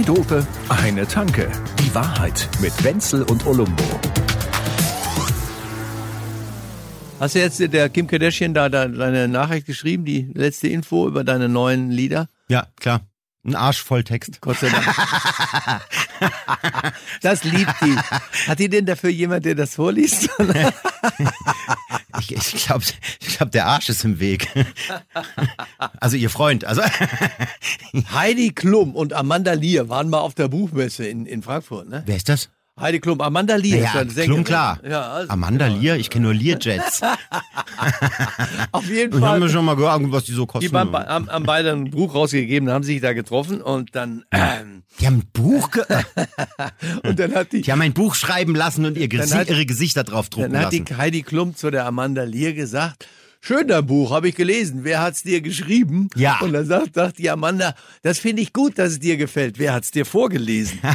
Zwei Dope, eine Tanke. Die Wahrheit mit Wenzel und Olumbo. Hast du jetzt der Kim Kardashian da, da deine Nachricht geschrieben, die letzte Info über deine neuen Lieder? Ja, klar. Ein Arsch voll Text. Gott sei Dank. das liebt die. Hat die denn dafür jemand, der das vorliest? Ich, ich glaube, ich glaub, der Arsch ist im Weg. Also ihr Freund. Also Heidi Klum und Amanda Lear waren mal auf der Buchmesse in, in Frankfurt, ne? wer ist das? Heidi Klum, Amanda Lear. ist Ja, Sängerin. Klum klar. Ja, also, Amanda Lear, ich kenne nur Learjets. auf jeden Ich habe Fall. mir schon mal gehört, was die so kosten. Die haben, haben beide ein Buch rausgegeben, haben sich da getroffen und dann, ähm, Die haben ein Buch, ge und dann hat die, die haben ein Buch schreiben lassen und ihr Gesi hat- ihre Gesichter drauf drucken Dann hat lassen. die Heidi Klum zu der Amanda Lear gesagt, schöner Buch, habe ich gelesen. Wer hat's dir geschrieben? Ja. Und dann sagt, sagt die Amanda, das finde ich gut, dass es dir gefällt. Wer hat's dir vorgelesen?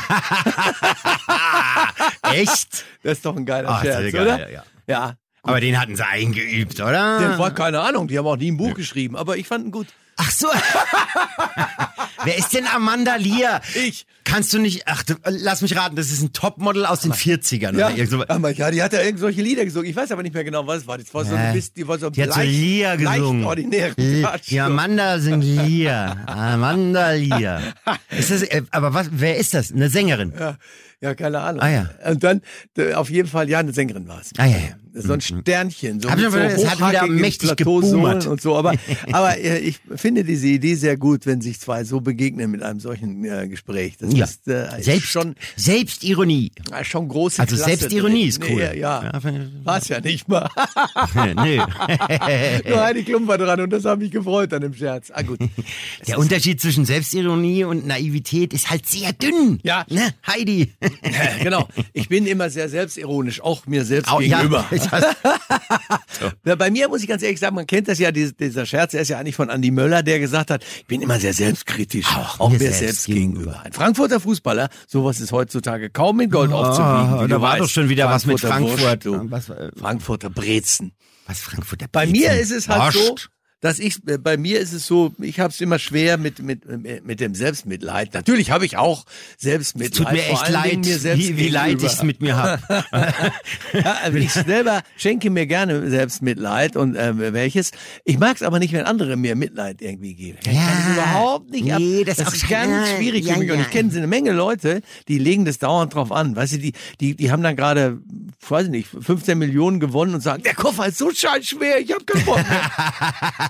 Echt? Das ist doch ein geiler das Scherz, geil, oder? ja, ja. Ja. Aber den hatten sie eingeübt, Den oder? war keine Ahnung, die haben auch nie ein Buch geschrieben, aber ich fand ihn gut. Ach so. Wer ist denn Amanda Lear? Ich. Kannst du nicht, ach, du, lass mich raten, das ist ein Topmodel aus den 40ern Ja, oder irgend so. aber ja, die hat ja irgend solche Lieder gesungen. Ich weiß aber nicht mehr genau, was es war. Das war so ein bisschen, die war so Die hat so leicht, Lear gesungen. leicht. L- Die Amanda sind Lear. Amanda Lear. Ist das, äh, aber was, wer ist das? Eine Sängerin? Ja, ja, keine Ahnung. Ah, ja. Und dann, äh, auf jeden Fall, ja, eine Sängerin war es. Ah, ja, ja. So ein Sternchen, so Hab ich mit schon so gehört, es hat wieder mächtig geboomert. und so. Aber, aber äh, ich finde diese Idee sehr gut, wenn sich zwei so begegnen mit einem solchen äh, Gespräch. Das Ja. ist, äh, ist Selbst, schon, Selbstironie. äh, schon große Also Klasse Selbstironie ist drin. cool. Nee, ja, Ja, war es ja nicht mal. Nö. Nur Heidi Klum war dran und das hat mich gefreut an dem Scherz. Ah gut. Der Unterschied zwischen Selbstironie und Naivität ist halt sehr dünn. Ja. Ne, Heidi. Genau. Ich bin immer sehr selbstironisch, auch mir selbst Au, ja. gegenüber. Ja, bei mir muss ich ganz ehrlich sagen, man kennt das ja, dieser, dieser Scherz, der ist ja eigentlich von Andy Möller, der gesagt hat, ich bin immer sehr selbstkritisch, Auch auch, mir selbst selbst, gegenüber. gegenüber. Ein Frankfurter Fußballer, sowas ist heutzutage kaum in Gold aufzuwiegen. wie da du war weißt. doch schon wieder was mit Frankfurt. Wurst, du. Was, äh, Frankfurter Brezen. Was Frankfurter Bei Brezen? mir ist es halt so, Wurst. Dass ich, äh, bei mir ist es so, ich habe es immer schwer mit, mit, mit dem Selbstmitleid. Natürlich habe ich auch Selbstmitleid. Tut mir vor echt leid, mir wie, wie leid ich es mit mir habe. Ja, also ich selber schenke mir gerne Selbstmitleid und äh, welches. Ich mag es aber nicht, wenn andere mir Mitleid irgendwie geben. Ich Ja, kann das überhaupt nicht ab. nee, das Das, ist ganz schade. schwierig Ja, für mich. Und ja. ich kenne eine Menge Leute, die legen das dauernd drauf an. Weißt du, die, die, die haben dann gerade, weiß ich nicht, 15 Millionen gewonnen und sagen, der Koffer ist so scheiß schwer, ich habe keinen Bock mehr.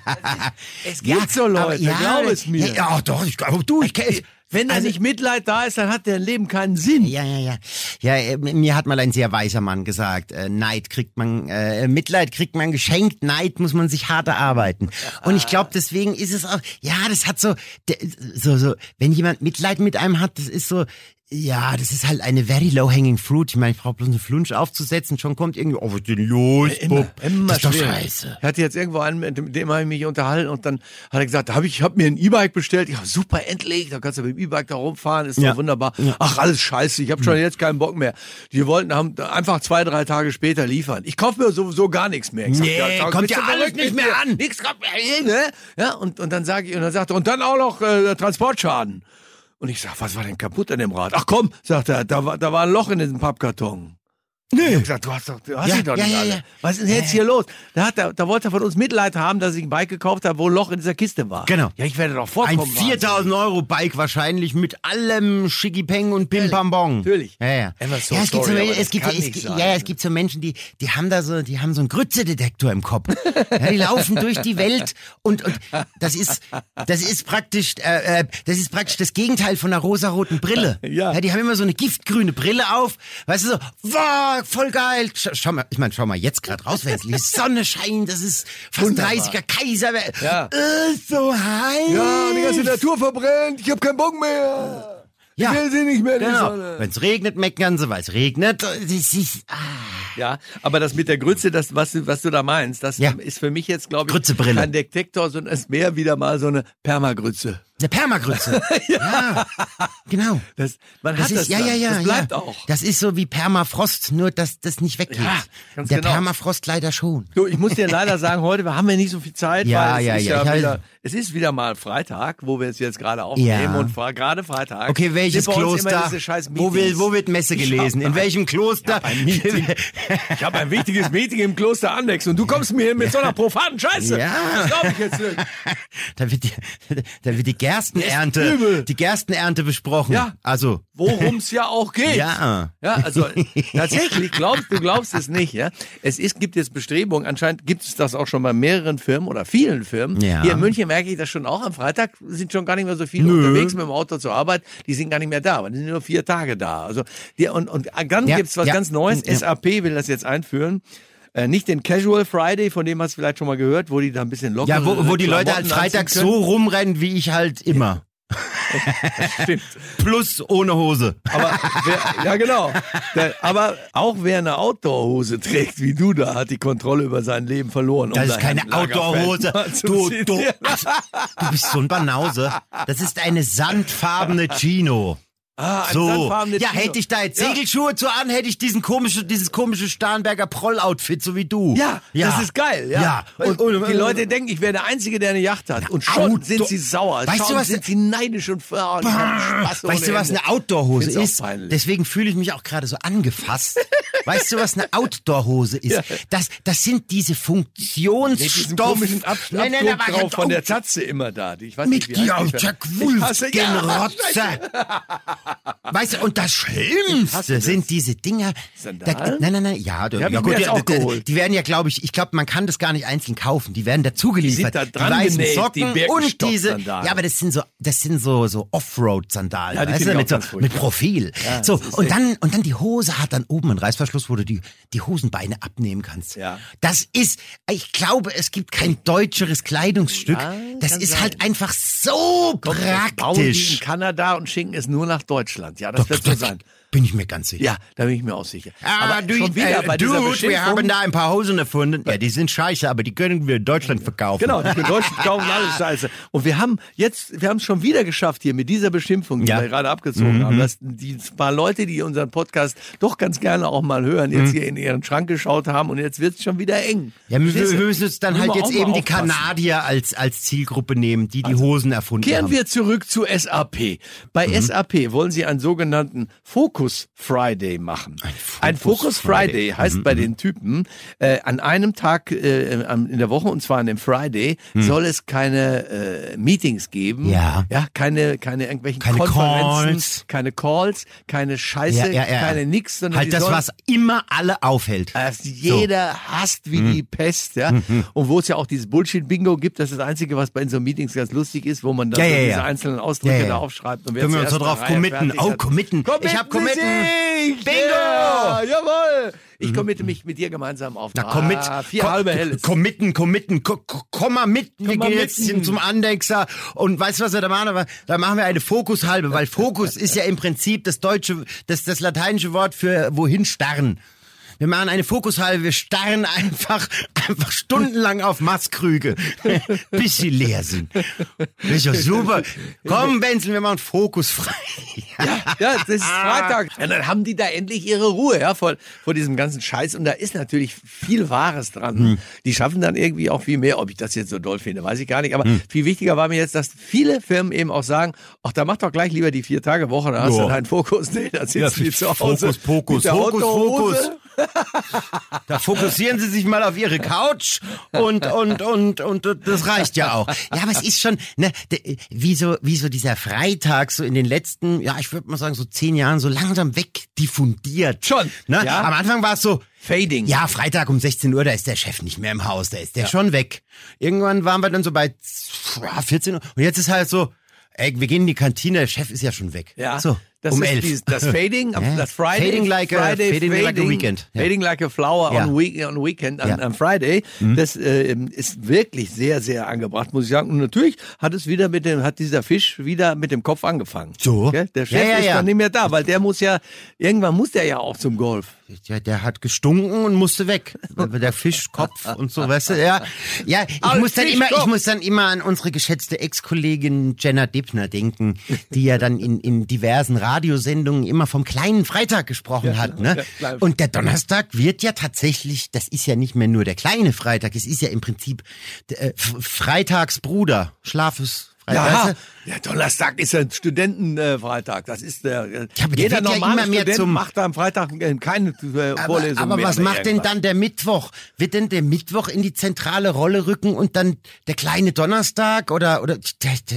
es gibt so Leute, ja, glaub es mir. Ja, ja doch, ich glaube, du, ich kenne Wenn da Also- nicht Mitleid da ist, dann hat der Leben keinen Sinn. Ja, ja, ja. Ja, äh, mir hat mal ein sehr weiser Mann gesagt, äh, Neid kriegt man, äh, Mitleid kriegt man geschenkt, Neid muss man sich hart erarbeiten. Und ich glaube, deswegen ist es auch, ja, das hat so, so, so, wenn jemand Mitleid mit einem hat, das ist so, ja, das ist halt eine very low hanging fruit. Ich meine, ich brauche bloß eine Flunsch aufzusetzen, schon kommt irgendwie, oh, was denn los, Immer, Bub? immer das ist doch scheiße. Ich hatte jetzt irgendwo einen, mit dem, habe ich mich unterhalten und dann hat er gesagt, da hab ich, habe mir ein E-Bike bestellt. Ja, super, endlich. Da kannst du mit dem E-Bike da rumfahren, ist Ja. doch wunderbar. Ach, alles scheiße, ich habe schon jetzt keinen Bock mehr. Die wollten haben einfach zwei, drei Tage später liefern. Ich kaufe mir sowieso gar nichts mehr. Ich sag, Nee, sag, kommt ja alles nicht mehr an. Nix kommt mehr hin, ne? Ja, und, und dann sage ich, und dann sagt er, und dann auch noch äh, Transportschaden. Und ich sag, was war denn kaputt an dem Rad? Ach komm, sagt er, da war, da war ein Loch in diesem Pappkarton. Nee. Ich hab gesagt, du hast doch, du hast Ja, sie doch ja, nicht ja, alle. ja. Was ist denn jetzt hier los? Da, hat er, da wollte er von uns Mitleid haben, dass ich ein Bike gekauft habe, wo ein Loch in dieser Kiste war. Genau. Ja, ich werde doch Ein vorkommen. 4000 Euro Bike wahrscheinlich mit allem Schickipeng und Pimpambong. Natürlich. Ja, ja. So ja, es gibt so, es gibt, es, sein. ja, es gibt so Menschen, die, die haben da so, die haben so einen Grützedetektor im Kopf. Ja, die laufen durch die Welt und, und das ist, das ist praktisch, äh, äh, das ist praktisch das Gegenteil von einer rosaroten Brille. Ja. Die haben immer so eine giftgrüne Brille auf, weißt du so, wow, voll geil. Schau, schau mal, ich meine, schau mal jetzt gerade raus, wenn die Sonne scheint, das ist fast Wunderbar. 30er Kaiser. Ja. Äh, so heiß. Ja, die ganze Natur verbrennt. Ich habe keinen Bock mehr. Ja. Ich will sie nicht mehr, die Genau. Sonne. Wenn es regnet, meckern sie, weil es regnet. Das ist, ah. Ja, aber das mit der Grütze, das, was, du- was du da meinst, das Ja. ist für mich jetzt, glaube ich, kein Detektor, sondern ist mehr wieder mal so eine Permagrütze. Eine Permagrütze. ja. Genau. Das, man Das hat ist, das ja, ja, ja. Das bleibt ja. auch. Das ist so wie Permafrost, nur dass das nicht weggeht. Ja, Der genau. Permafrost leider schon. Du, ich muss dir leider sagen, heute haben wir nicht so viel Zeit, Ja, weil es ja, ist ja, ja, halt- wieder, es ist wieder mal Freitag, wo wir es jetzt gerade aufnehmen Ja. und gerade Freitag. Okay, welches Kloster? Wo, will, wo wird Messe gelesen? In welchem Kloster? Ich habe ein wichtiges Meeting im Kloster Annex und du kommst mir mit so einer profanen Scheiße. Ja. Das glaube ich jetzt nicht. da wird die, da wird die Gerstenernte, die Gerstenernte besprochen. Ja. Also, Worum es ja auch geht. Ja. Ja, also tatsächlich, glaubst du glaubst es nicht, ja. Es ist, gibt jetzt Bestrebungen, anscheinend gibt es das auch schon bei mehreren Firmen oder vielen Firmen. Ja. Hier in München merke ich das schon auch. Am Freitag sind schon gar nicht mehr so viele Nö. unterwegs mit dem Auto zur Arbeit. Die sind gar nicht mehr da, aber die sind nur vier Tage da. Also die, und, und dann Ja, gibt's was ja. ganz Neues. SAP will das jetzt einführen. Äh, nicht den Casual Friday, von dem hast du vielleicht schon mal gehört, wo die da ein bisschen locker ja, wo, wo die Leute halt Freitag so rumrennen, wie ich halt immer. Stimmt. Plus ohne Hose. Aber wer, ja genau. Der, aber auch wer eine Outdoor-Hose trägt, wie du da, hat die Kontrolle über sein Leben verloren. um Das ist keine Outdoor-Hose. Du, du, du bist so ein Banause. Das ist eine sandfarbene Chino. Ah, ein So. Ja, hätte ich da jetzt Ja. Segelschuhe zu an, hätte ich diesen komische, dieses komische Starnberger Proll-Outfit, so wie du. Ja, das ist geil. Ja. Ja. Und, Und- und- die Leute denken, ich wäre der Einzige, der eine Yacht hat. Und schon Outdoor- sind sie sauer. Weißt du, schon was- sind sie neidisch und, ohne Weißt du, was eine Outdoor-Hose ist? Deswegen fühle ich mich auch gerade so angefasst. weißt du, was eine Outdoor-Hose ist? Ja. Das, das sind diese Mit diesem Funktionsstoff... komischen Ab Nein, nein, aber- drauf von der Tatze immer da. Die- Ich weiß Mit nicht, wie heißt die? Jack ja, Wolfsgenrotze. Weißt du, und das du Schlimmste das? sind diese Dinger. Sandalen? Da, nein, nein, nein, ja, Die hab ja mir gut, die, die, die werden ja, glaube ich, ich glaube, man kann das gar nicht einzeln kaufen. Die werden dazu geliefert. da dran weißen genäht, die Socken und diese. Ja, aber das sind so, das sind so so Offroad-Sandalen, Ja, die weißt du, mit, so, mit Profil. Ja, so das und dann und dann die Hose hat dann oben einen Reißverschluss, wo du die die Hosenbeine abnehmen kannst. Ja. Das ist, ich glaube, es gibt kein deutscheres Kleidungsstück. Ja, das ist sein. halt einfach so Kommt, das die in praktisch. Kanada und schicken es nur nach Deutschland. Ja, das wird so sein. Bin ich mir ganz sicher. Ja, da bin ich mir auch sicher. Aber du, schon wieder äh, bei dieser Dude, wir haben da ein paar Hosen erfunden. Ja, die sind scheiße, aber die können wir in Deutschland verkaufen. Genau, die Deutschen kaufen alles Scheiße. Und wir haben jetzt, wir haben es schon wieder geschafft hier mit dieser Beschimpfung, die Ja. wir gerade abgezogen haben, dass die paar Leute, die unseren Podcast doch ganz gerne auch mal hören, jetzt hier in ihren Schrank geschaut haben und jetzt wird es schon wieder eng. Ja, wir, müssen uns dann halt jetzt eben die. Also, Kanadier als, als Zielgruppe nehmen, die die Hosen erfunden Kehren haben. wir zurück zu SAP. Bei Mhm. SAP wollen sie einen sogenannten Focus Friday machen. Ein Focus Focus, Friday, Friday. Mhm, heißt bei den Typen, äh, an einem Tag äh, in der Woche, und zwar an dem Friday, soll es keine äh, Meetings geben. Mhm. Ja. Ja, keine, keine irgendwelchen Keine Konferenzen, Calls. keine Calls, keine Scheiße, Ja, ja, ja. keine nix, sondern halt das, sollen- was immer alle aufhält. das jeder hasst wie Mhm. die Pest, ja. Und wo es ja auch dieses Bullshit-Bingo gibt, das ist das Einzige, was bei so Meetings ganz lustig ist, wo man dann so diese einzelnen Ausdrücke da aufschreibt. Und Können wir uns da drauf committen? Oh, hat- committen. Ich hab committen. Bingo! Bingo! Mhm. jawohl! Ich committe mich mit dir gemeinsam auf. Na, komm mit. Ah, vier Komm- halbe Helles. Committen, committen. Ko- ko- Komm mal mit. Wir gehen jetzt mitten. zum Andexer. Und weißt du, was wir da machen? Da machen wir eine Fokushalbe, weil Fokus ist ja im Prinzip das deutsche, das, das lateinische Wort für wohin starren. Wir machen eine Fokushalbe, wir starren einfach, einfach stundenlang auf Maßkrüge, bis sie leer sind. Das ist ja super. Komm, Benzel, wir machen Fokus frei. Ja, ja, das ist Freitag. Ja, dann haben die da endlich ihre Ruhe, ja, vor, vor diesem ganzen Scheiß. Und da ist natürlich viel Wahres dran. Hm. Die schaffen dann irgendwie auch viel mehr. Ob ich das jetzt so doll finde, weiß ich gar nicht. Aber Hm. viel wichtiger war mir jetzt, dass viele Firmen eben auch sagen, ach, da mach doch gleich lieber die vier Tage Woche, da hast Ja. du deinen Fokus. Nee, da sitzen die zu Hause. Fokus, Pokus, Hokus, Outdoor-Hose. Fokus. Da fokussieren Sie sich mal auf Ihre Couch und, und, und, und, das reicht ja auch. Ja, aber es ist schon, ne, de- wie so, wie so dieser Freitag so in den letzten, ja, ich würde mal sagen, so zehn Jahren so langsam wegdiffundiert. Schon, Ne? ja. Am Anfang war es so, Fading. ja, Freitag um 16 Uhr, da ist der Chef nicht mehr im Haus, da ist der schon weg. Irgendwann waren wir dann so bei ja, 14 Uhr und jetzt ist halt so, ey, wir gehen in die Kantine, der Chef ist ja schon weg. Ja, So. Das Um elf. dieses- das Fading, Ja. das Friday, Fading like a- Friday fading like a weekend. Ja. Fading like a flower Ja. on, week, on weekend, Ja. Mhm. am Friday. Das äh, ist wirklich sehr, sehr angebracht, muss ich sagen. Und natürlich hat es wieder mit dem, hat dieser Fisch wieder mit dem Kopf angefangen. So. Gell? Der Chef Ja, ist ja. dann nicht mehr da, weil der muss ja, irgendwann muss der ja auch zum Golf. Ja, der hat gestunken und musste weg. Der Fischkopf und so, weißt du, ja. Ja, ich muss dann immer, ich muss dann immer an unsere geschätzte Ex-Kollegin Jenna Dibner denken, die ja dann in, in diversen Radiosendungen immer vom kleinen Freitag gesprochen hat, ne? ja, Und der Donnerstag wird ja tatsächlich, das ist ja nicht mehr nur der kleine Freitag, es ist ja im Prinzip äh, Freitagsbruder, Schlafes Freitag. Ja, weißt du? Ja, Donnerstag ist ja ein Studentenfreitag. Das ist der. äh, Ja, aber der jeder ja normale mehr Student zum- macht am Freitag äh, keine äh, Aber, Vorlesung aber mehr was oder macht denn dann der Mittwoch? Wird denn der Mittwoch in die zentrale Rolle rücken und dann der kleine Donnerstag oder oder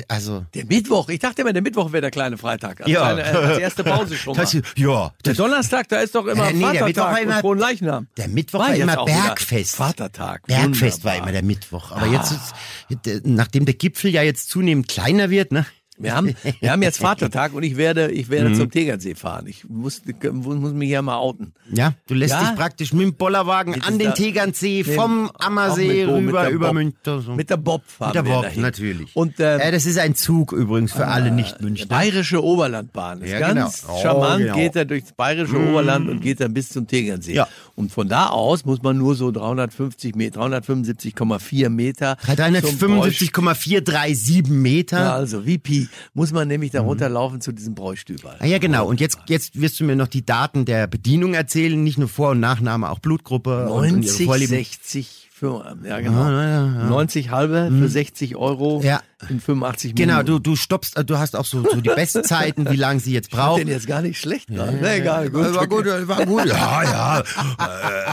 also Der Mittwoch, ich dachte immer, der Mittwoch wäre der kleine Freitag. Als, Ja. kleine, als erste Pause schon mal. Das, ja, der Donnerstag, da ist doch immer Äh, nee, der Mittwoch war Vatertag immer- und Frohenleichnam. der Mittwoch War war jetzt immer Bergfest. Vatertag. Bergfest war Wunderbar. immer der Mittwoch. Aber jetzt ist, äh, nachdem der Gipfel ja jetzt zunehmend kleiner wird, ne? Wir haben, wir haben jetzt Vatertag und ich werde, ich werde Mhm. zum Tegernsee fahren. Ich muss, muss mich hier mal outen. Ja, du lässt Ja. dich praktisch mit dem Bollerwagen Mit an den Tegernsee vom Ammersee Bo- rüber über. So. Mit der Bob fahren Mit der Bob, natürlich. Und äh, ja, das ist ein Zug übrigens für alle Nicht-Münchner. Bayerische Oberlandbahn. Ist Ja, ganz genau. Oh, charmant, genau. geht er durchs Bayerische Oberland und geht dann bis zum Tegernsee. Ja. Und von da aus muss man nur so 350 Meter, 375,4 Meter. zum Bräuch- 375,437 Meter. Ja, also wie Pi, muss man nämlich da runterlaufen zu diesem Bräustüber. Ah ja, genau. Und jetzt, jetzt wirst du mir noch die Daten der Bedienung erzählen, nicht nur Vor- und Nachname, auch Blutgruppe und, und ihre 90, Vorlieben. 60, für, ja genau. Ah, ja, ja. 90 halbe für 60 Euro Ja. in 85 Minuten. Genau, du, du stoppst, du hast auch so, so die Bestzeiten, wie lange sie jetzt Ist braucht. denn jetzt gar nicht schlecht gerade. Nee, egal, gut. War gut, war gut. Ja, ja.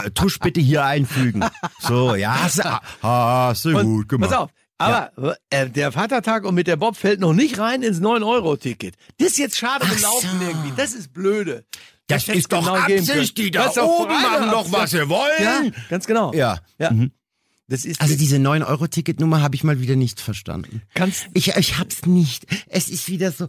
Äh, Tusch bitte hier einfügen. So, ja, hast du, hast du Und, gut gemacht. Pass auf. Aber äh, der Vatertag und mit der Bob fällt noch nicht rein ins 9-Euro-Ticket. Das ist jetzt schade gelaufen so. irgendwie. Das ist blöde. Das hätte ist doch genau Absicht, die da Das oben machen doch, was sie wollen. Ja, ganz genau. Ja. Ja. Das ist Also diese 9-Euro-Ticketnummer habe ich mal wieder nicht verstanden. Kannst- ich, ich hab's nicht. Es ist wieder so.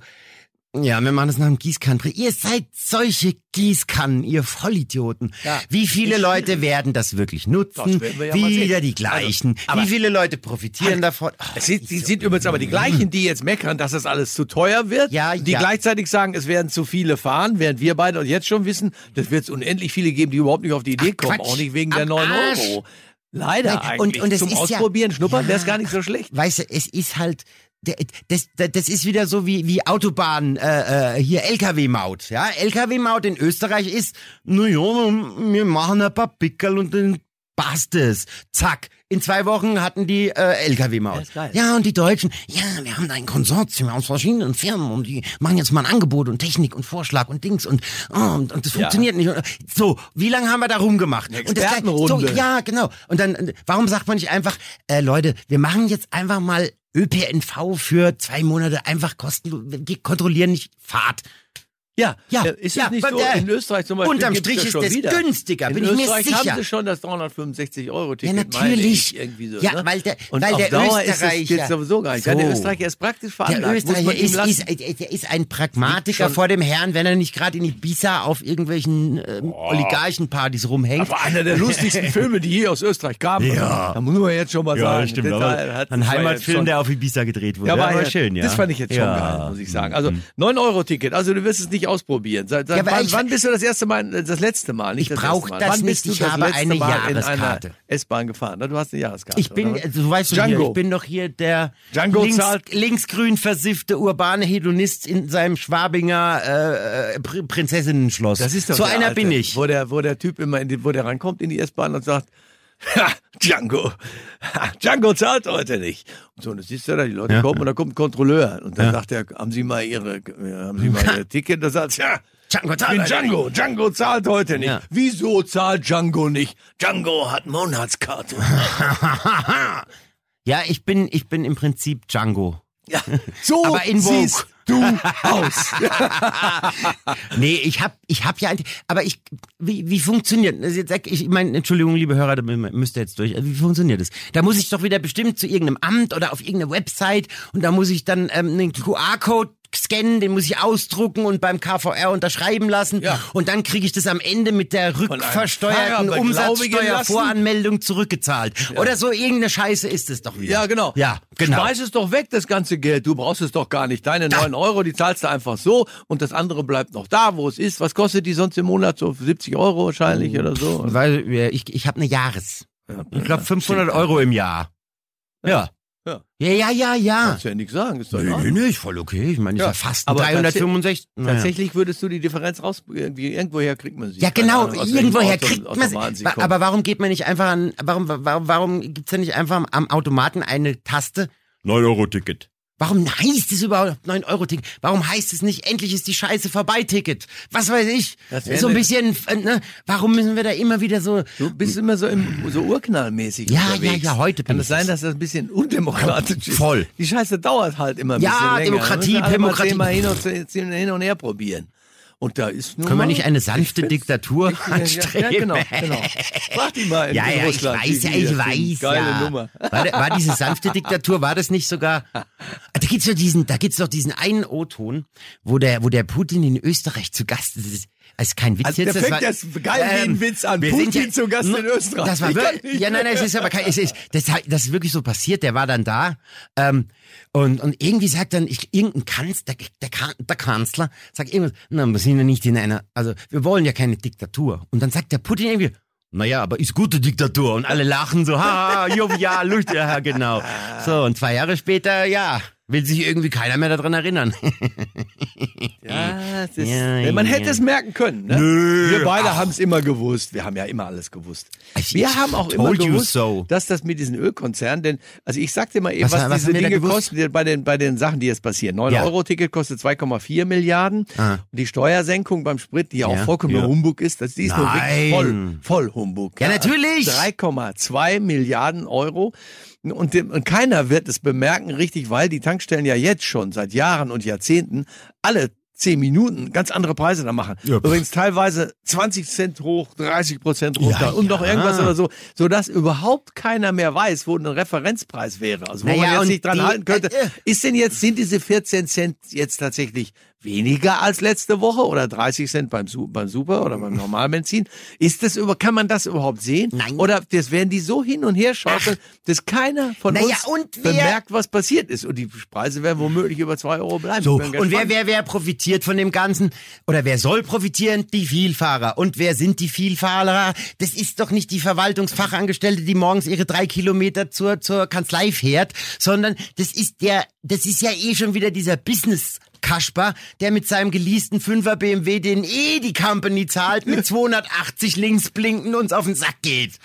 Ja, wir machen das nach dem Gießkannenprinzip. Ihr seid solche Gießkannen, ihr Vollidioten. Ja. Wie viele Leute werden das wirklich nutzen? Das wir ja wieder die gleichen. Also, Wie viele Leute profitieren davon? Ach, Es sind, die sind übrigens aber die gleichen, die jetzt meckern, dass das alles zu teuer wird, Ja, die ja. gleichzeitig sagen, es werden zu viele fahren, während wir beide uns jetzt schon wissen, das wird es unendlich viele geben, die überhaupt nicht auf die Idee Ach, kommen, Quatsch. auch nicht wegen der Am 9 Arsch. Euro. Leider Nein, eigentlich. und- und es Zum ist ja- Ausprobieren, Schnuppern Ja. wäre es gar nicht so schlecht. Weißt du, es ist halt, das, das, das ist wieder so wie, wie Autobahn, äh, äh, hier LKW-Maut. Ja, LKW-Maut in Österreich ist, na ja, wir machen ein paar Pickel und dann passt es. Zack. In zwei Wochen hatten die äh, LKW-Maut. Ja. Ja, und die Deutschen, ja, wir haben da ein Konsortium aus verschiedenen Firmen und die machen jetzt mal ein Angebot und Technik und Vorschlag und Dings und, oh, und, und das Ja. funktioniert nicht. So, wie lange haben wir da rumgemacht? Eine Und das-. So, ja, genau. Und dann, warum sagt man nicht einfach, äh, Leute, wir machen jetzt einfach mal ÖPNV für zwei Monate einfach kostenlos, wir kontrollieren nicht Fahrt. Ja, Ja, äh, ist ja, es nicht so? der- In Österreich zum Beispiel unterm Strich ist wieder. günstiger, In bin ich mir Österreich sicher. haben sie schon das 365 Euro Ticket. Ja, meine natürlich. ich, irgendwie so, Ja, ne? weil der- Und weil der Dauer ist es Österreicher- jetzt sowieso gar nicht. Ja, der So. Österreicher ist praktisch Der veranlagt. muss Österreicher ist, ist, der ist ein Pragmatiker vor dem Herrn, wenn er nicht gerade in Ibiza auf irgendwelchen ähm, Oligarchenpartys rumhängt. Aber einer der lustigsten Filme, die je aus Österreich kamen. Ja. Da muss man jetzt schon mal sagen. Das war- hat- ein Heimatfilm, der auf Ibiza gedreht wurde. Ja, war aber ja, schön, ja. Das fand ich jetzt schon ja. geil, muss ich sagen. Also 9-Euro-Ticket, also du wirst es nicht ausprobieren. Seit, seit Ja, wann, ich- wann bist du das erste Mal, äh, das letzte Mal, nicht Ich das brauch erste Mal. das wann nicht, ich das habe eine Mal in Jahreskarte. S-Bahn gefahren? Du hast eine Jahreskarte. Ich bin, oder? du weißt schon, hier, Django. ich bin doch hier der Django links, zahlt- linksgrün versiffte urbane Hedonist in seinem Schwabinger äh, äh, Pr Prinzessinnenschloss. Das ist doch so einer Alte, bin ich. Wo der, wo der Typ immer, die, wo der reinkommt in die S-Bahn und sagt, Ha, Django, ha, Django zahlt heute nicht. Und so, und das siehst du da, die Leute Ja. kommen und da kommt ein Kontrolleur. Und dann sagt er, haben Sie mal Ihre, äh, haben Sie mal Ihr Ticket? Da sagt ja, Django ich zahlt bin heute Django, Django zahlt heute nicht. Ja. Wieso zahlt Django nicht? Django hat Monatskarte. Ja, ich bin, ich bin im Prinzip Django. ja, so Aber in Vogue. Du aus. Nee, ich hab, ich hab ja, aber ich, wie, wie funktioniert, also jetzt ich, ich meine, Entschuldigung, liebe Hörer, da müsst ihr jetzt durch, also wie funktioniert das? Da muss ich doch wieder bestimmt zu irgendeinem Amt oder auf irgendeine Website und da muss ich dann ähm, einen QR-Code scannen, den muss ich ausdrucken und beim KVR unterschreiben lassen. Ja. Und dann kriege ich das am Ende mit der rückversteuerten Umsatzsteuervoranmeldung zurückgezahlt. Oder so irgendeine Scheiße ist es doch wieder. Ja, genau. Ja, genau. Schmeiß es doch weg, das ganze Geld. Du brauchst es doch gar nicht. Deine 9 Euro, die zahlst du einfach so und das andere bleibt noch da, wo es ist. Was kostet die sonst im Monat? So 70 Euro wahrscheinlich oder so. Weil äh, ich, ich habe eine Jahres. Ich glaube 500 Euro im Jahr. Ja. Ja. Ja, ja, ja, ja. Kannst ja nichts sagen. Ist doch in Nee, Ordnung. nee, ist voll okay. Ich meine, ich Ja, fast aber 365. Naja. Tatsächlich würdest du die Differenz raus, irgendwie, irgendwoher kriegt man sie. Ja, genau, Ahnung, aus irgendwoher kriegt man Automaten sie. Aber warum geht man nicht einfach an, warum, warum, warum gibt's da nicht einfach am Automaten eine Taste? 9-Euro-Ticket. Warum heißt es überhaupt 9-Euro-Ticket? Warum heißt es nicht, endlich ist die Scheiße vorbei, Ticket? Was weiß ich? So ein ne- bisschen, äh, ne? Warum müssen wir da immer wieder so, Du bist immer so im, so urknallmäßig Ja, unterwegs. ja, ja, heute Kann bin es ich sein, es. dass das ein bisschen undemokratisch ist? Voll. Die Scheiße dauert halt immer ein Ja, bisschen länger. Demokratie, müssen alle mal Demokratie. zehnmal hin und, hin und her probieren. Und da ist nun können wir nicht eine sanfte Ich Diktatur anstreben? ja, genau, genau. Frag die mal in, Ja, ja, ich Russland. weiß, wie ja, ich weiß, Geile ja. Nummer. War, war diese sanfte Diktatur, war das nicht sogar, da gibt's doch diesen, da gibt's doch diesen einen O-Ton, wo der, wo der Putin in Österreich zu Gast ist. Das ist, das ist kein Witz Also, jetzt. der das fängt war, jetzt geil wie ein Witz an. Putin ja- zu Gast in Österreich. Das war wirklich, ja, nein, nein, es ist aber kein, es ist, das, das ist wirklich so passiert. Der war dann da, ähm, und, und irgendwie sagt dann, ich, irgendein Kanzler, der, der, der Kanzler, sagt irgendwas, na, wir sind ja nicht in einer, also, wir wollen ja keine Diktatur. Und dann sagt der Putin irgendwie, naja, aber ist gute Diktatur. Und alle lachen so, ha, jovial, lustig, ja, genau. So, und zwei Jahre später, ja, will sich irgendwie keiner mehr daran erinnern. Ja, ist, Ja, man ja. hätte es merken können. Ne? Nö. Wir beide haben es immer gewusst. Wir haben ja immer alles gewusst. Wir haben auch immer gewusst, so. dass das mit diesen Ölkonzernen, denn, also ich sag dir mal eben, Was- was, was diese Dinge kosten bei den, bei den Sachen, die jetzt passieren. 9-Euro-Ticket kostet 2,4 Milliarden. Ah. Und die Steuersenkung beim Sprit, die ja auch Ja, vollkommener ja. Humbug ist, das, die ist nur wirklich Nein. voll, voll Humbug. Ja, natürlich. 3,2 Milliarden Euro. Und, dem, und keiner wird es bemerken, richtig, weil die Tankstellen ja jetzt schon seit Jahren und Jahrzehnten alle zehn Minuten ganz andere Preise da machen. Ja. Übrigens teilweise 20 Cent hoch, 30 Prozent runter Ja, und noch ja. irgendwas oder so, sodass überhaupt keiner mehr weiß, wo ein Referenzpreis wäre. Also wo Naja, man jetzt nicht dran die- halten könnte. äh. Ist denn jetzt, sind diese 14 Cent jetzt tatsächlich weniger als letzte Woche oder 30 Cent beim, beim Super oder beim Normalbenzin? Ist das über, kann man das überhaupt sehen? Nein. Oder das werden die so hin und her schaukeln, dass keiner von Naja, uns bemerkt, was passiert ist. Und die Preise werden womöglich über 2 Euro bleiben. So, und wer, wer, wer profitiert von dem Ganzen? Oder wer soll profitieren? Die Vielfahrer. Und wer sind die Vielfahrer? Das ist doch nicht die Verwaltungsfachangestellte, die morgens ihre drei Kilometer zur, zur Kanzlei fährt, sondern das ist der, das ist ja eh schon wieder dieser Business. Kasper, der mit seinem geleasten 5er BMW, den eh die Company zahlt, mit 280 links blinken uns auf den Sack geht.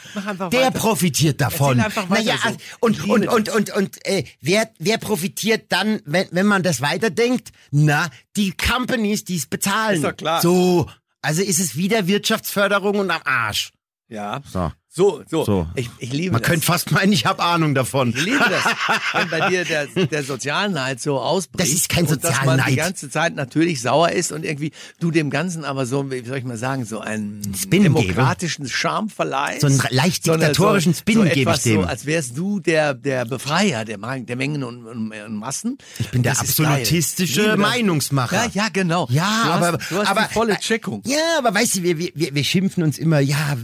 Der profitiert davon. Weiter naja, so. und, liebe und, und, das. und, und äh, wer, wer profitiert dann, wenn, wenn man das weiterdenkt? Na, die Companies, die es bezahlen. Ist doch klar. So, also ist es wieder Wirtschaftsförderung und am Arsch. Ja. So. So, so. So. Ich, ich liebe Man das. könnte fast meinen, ich habe Ahnung davon. Ich liebe das, wenn bei dir der, der Sozialneid so ausbricht. Das ist kein Und dass man die Sozialneid. ganze Zeit natürlich sauer ist und irgendwie du dem Ganzen aber so, wie soll ich mal sagen, so einen Spin gebe. demokratischen Charme verleihst. So einen leicht So diktatorischen Spin so gebe ich dem. So, als wärst du der, der Befreier der, der Mengen und, und, Massen. Ich bin der absolutistische Meinungsmacher. Ja, ja, genau. Ja, du aber, hast, du hast aber volle Checkung. Ja, aber weißt du, wir, wir, wir wir schimpfen uns immer, ja,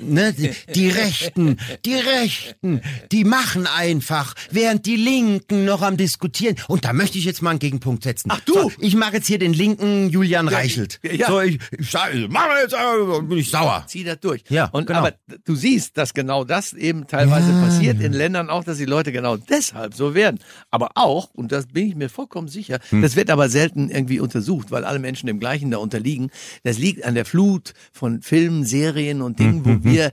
ne, die, Rechten, die Rechten, die machen einfach, während die Linken noch am diskutieren. Und da möchte ich jetzt mal einen Gegenpunkt setzen. Ach, du? So, ich mache jetzt hier den linken Julian Reichelt. ja, ja. So, ich, ich sag- mach jetzt, äh, bin ich sauer. Zieh das durch. Ja, und genau. aber du siehst, dass genau das eben teilweise passiert in Ländern auch, dass die Leute genau deshalb so werden. Aber auch, und das bin ich mir vollkommen sicher, Hm. das wird aber selten irgendwie untersucht, weil alle Menschen dem gleichen da unterliegen. Das liegt an der Flut von Filmen, Serien und Dingen, Hm, wo wir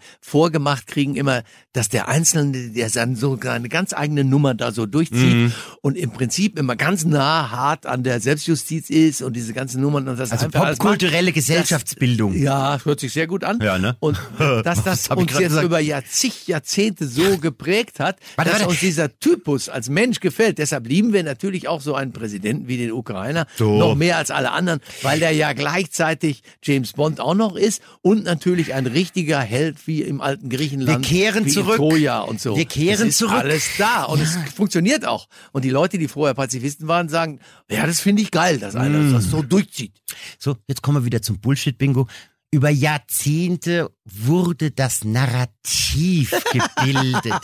vorgemacht kriegen immer, dass der Einzelne, der dann so eine ganz eigene Nummer da so durchzieht Hm. und im Prinzip immer ganz nah hart an der Selbstjustiz ist und diese ganzen Nummern und das Also popkulturelle Gesellschaftsbildung. Ja, hört sich sehr gut an. Ja, ne? Und dass das uns jetzt gesagt? über Jahr, zig Jahrzehnte so geprägt hat, Warte, dass warte. uns dieser Typus als Mensch gefällt. Deshalb lieben wir natürlich auch so einen Präsidenten wie den Ukrainer So. noch mehr als alle anderen, weil der ja gleichzeitig James Bond auch noch ist und natürlich ein richtiger Held wie im alten alten Griechenland. Wir kehren zurück. Troja und so. Wir kehren es ist zurück. alles da und es funktioniert auch. Und die Leute, die vorher Pazifisten waren, sagen, ja, das finde ich geil, dass einer Mm. das so durchzieht. So, jetzt kommen wir wieder zum Bullshit-Bingo. Über Jahrzehnte wurde das Narrativ gebildet.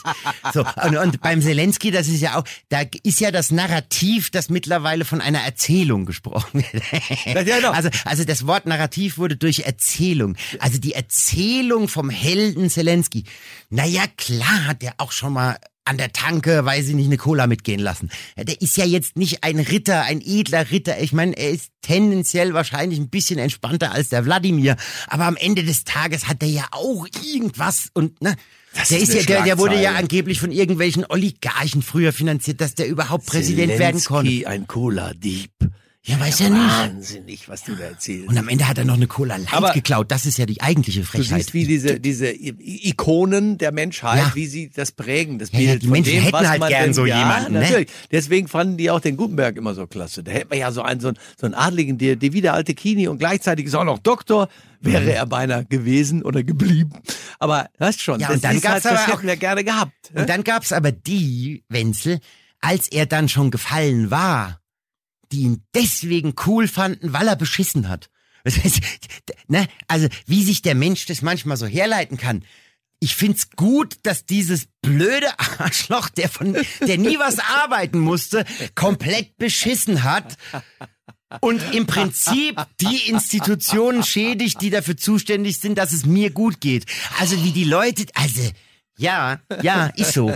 So, und, und beim Zelensky, das ist ja auch, da ist ja das Narrativ, das mittlerweile von einer Erzählung gesprochen wird. Ja, genau. Also, also das Wort Narrativ wurde durch Erzählung. Also die Erzählung vom Helden Zelensky. Naja, klar hat er auch schon mal an der Tanke, weiß ich nicht, eine Cola mitgehen lassen. Der ist ja jetzt nicht ein Ritter, ein edler Ritter. Ich meine, er ist tendenziell wahrscheinlich ein bisschen entspannter als der Wladimir. Aber am Ende des Tages hat er ja auch irgendwas und, ne? Das der ist ist ja, der, der wurde ja angeblich von irgendwelchen Oligarchen früher finanziert, dass der überhaupt Präsident werden konnte. Ein Cola-Dieb. Ja, weiß ja nicht. Wahnsinnig, was du da erzählst. Und am Ende hat er noch eine Cola Light Aber- geklaut. Das ist ja die eigentliche Du Frechheit. siehst, wie diese, diese Ikonen der Menschheit, Ja. wie sie das prägen, das Ja, ja, Bild die von Menschen dem, hätten was halt man gern denn, so ja, jemanden, ne? Natürlich. Deswegen fanden die auch den Gutenberg immer so klasse. Da hätte man ja so einen, so einen, so einen Adligen, der, der wie der alte Kini und gleichzeitig ist auch noch Doktor, wäre er beinahe gewesen oder geblieben. Aber weißt schon, Mhm. Ja, das, und dann ist gab's halt, das aber auch- hätten wir gerne gehabt. ne? Und dann gab's aber die, Wenzel, als er dann schon gefallen war, die ihn deswegen cool fanden, weil er beschissen hat. Ne? Also, wie sich der Mensch das manchmal so herleiten kann. Ich find's gut, dass dieses blöde Arschloch, der von, der nie was arbeiten musste, komplett beschissen hat und im Prinzip die Institutionen schädigt, die dafür zuständig sind, dass es mir gut geht. Also wie die Leute, also ja, ja, ist so.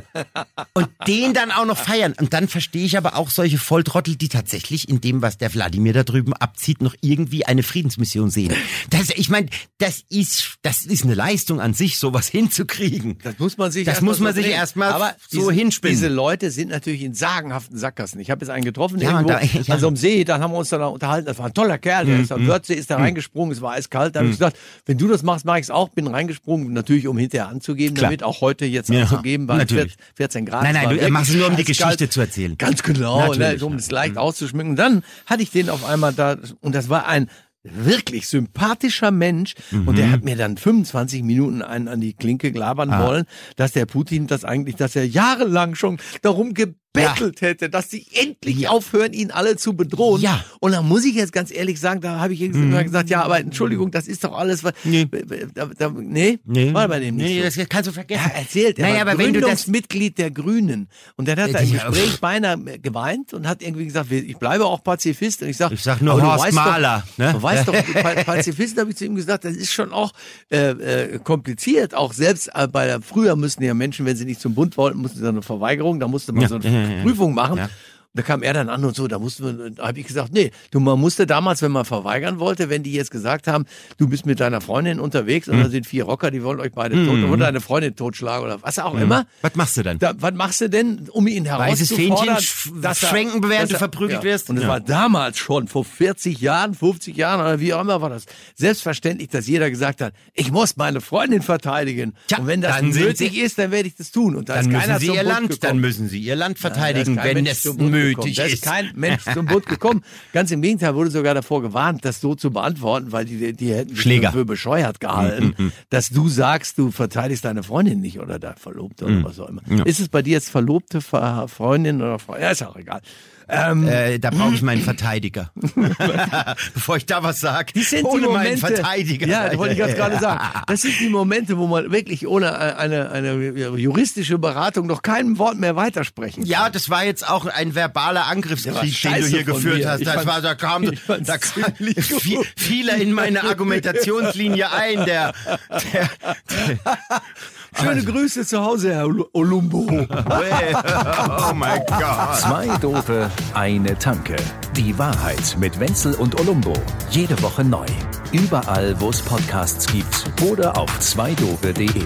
Und den dann auch noch feiern. Und dann verstehe ich aber auch solche Volltrottel, die tatsächlich in dem, was der Wladimir da drüben abzieht, noch irgendwie eine Friedensmission sehen. Das, ich meine, das ist, das ist eine Leistung an sich, sowas hinzukriegen. Das muss man sich Das erst mal muss man so sich erstmal so diese, hinspinnen. Diese Leute sind natürlich in sagenhaften Sackgassen. Ich habe jetzt einen getroffen Ja, irgendwo da- ja. an so einem See, dann haben wir uns dann unterhalten. Das war ein toller Kerl, der ist am Wörthsee, ist da reingesprungen, es war eiskalt. Da habe ich gesagt, wenn du das machst, mache ich es auch. Bin reingesprungen, natürlich um hinterher anzugeben, Klar. damit auch heute jetzt Ja, weil natürlich. 14 Grad. Nein, nein, es du machst es nur, um die. Geschichte zu erzählen. Ganz genau, ne, um das leicht auszuschmücken. Und dann hatte ich den auf einmal da, und das war ein wirklich sympathischer Mensch und Mhm. der hat mir dann 25 Minuten einen an die Klinke glabern Ah. wollen, dass der Putin das eigentlich, dass er jahrelang schon darum gebettelt hätte, dass sie endlich aufhören, ihn alle zu bedrohen. Ja. Und da muss ich jetzt ganz ehrlich sagen, da habe ich immer gesagt, ja, aber Entschuldigung, das ist doch alles, was, Nee. da, da, nee, war bei dem nicht nee, so. das kannst du vergessen. Ja, erzählt. Er Naja, aber wenn du das, der Grünen. Und der hat da im Ja, Gespräch pff. beinahe geweint und hat irgendwie gesagt, ich bleibe auch Pazifist. Und ich sag, Ich sag nur Horst weißt Mahler, Doch, ne? Du weißt doch, Pa- Pazifisten habe ich zu ihm gesagt, das ist schon auch äh, äh, kompliziert. Auch selbst äh, bei der, früher müssten ja Menschen, wenn sie nicht zum Bund wollten, mussten sie eine Verweigerung, da musste man Ja, so eine Prüfung machen. Ja. Da kam er dann an und so, da mussten wir, da habe ich gesagt, nee, du, man musste damals, wenn man verweigern wollte, wenn die jetzt gesagt haben, du bist mit deiner Freundin unterwegs und Hm. da sind vier Rocker, die wollen euch beide tot oder deine Freundin totschlagen oder was auch immer. was machst du dann? Da, was machst du denn, um ihn herauszufordern? Fähnchen, dass er- schwenken, dass du er- verprügelt wirst? Und es Ja. war damals schon, vor 40 Jahren, 50 Jahren oder wie auch immer war das, selbstverständlich, dass jeder gesagt hat, ich muss meine Freundin verteidigen. Tja, und wenn das nötig ist, dann werde ich das tun. Und da Dann ist müssen keiner sie ihr Land, gekommen. dann müssen sie ihr Land verteidigen, kein wenn es zum Gekommen. nötig Da ist ist. kein Mensch zum Bund gekommen. Ganz im Gegenteil, wurde sogar davor gewarnt, das so zu beantworten, weil die, die hätten sich Schläger. für bescheuert gehalten, dass du sagst, du verteidigst deine Freundin nicht oder deine Verlobte oder was auch immer. Ist es bei dir jetzt Verlobte, Ver Freundin oder Freundin? Ja, ist auch egal. Ähm, Äh, da brauche ich meinen Verteidiger. Bevor ich da was sage. Das sind ohne die meinen Momente, Verteidiger. Ja, das wollte ich ganz gerade sagen. Das sind die Momente, wo man wirklich ohne eine, eine juristische Beratung noch kein Wort mehr weitersprechen kann. Ja, das war jetzt auch ein verbaler Der Angriffskrieg, den du hier geführt mir. hast. Ich Das war, da kam, da kam viel, gut. viele in meine Argumentationslinie ein. Der, der, Schöne Grüße zu Hause, Herr Ol- Olumbo. oh mein Gott. Zwei Dope, eine Tanke. Die Wahrheit mit Wenzel und Olumbo. Jede Woche neu. Überall, wo es Podcasts gibt oder auf zweidope.de.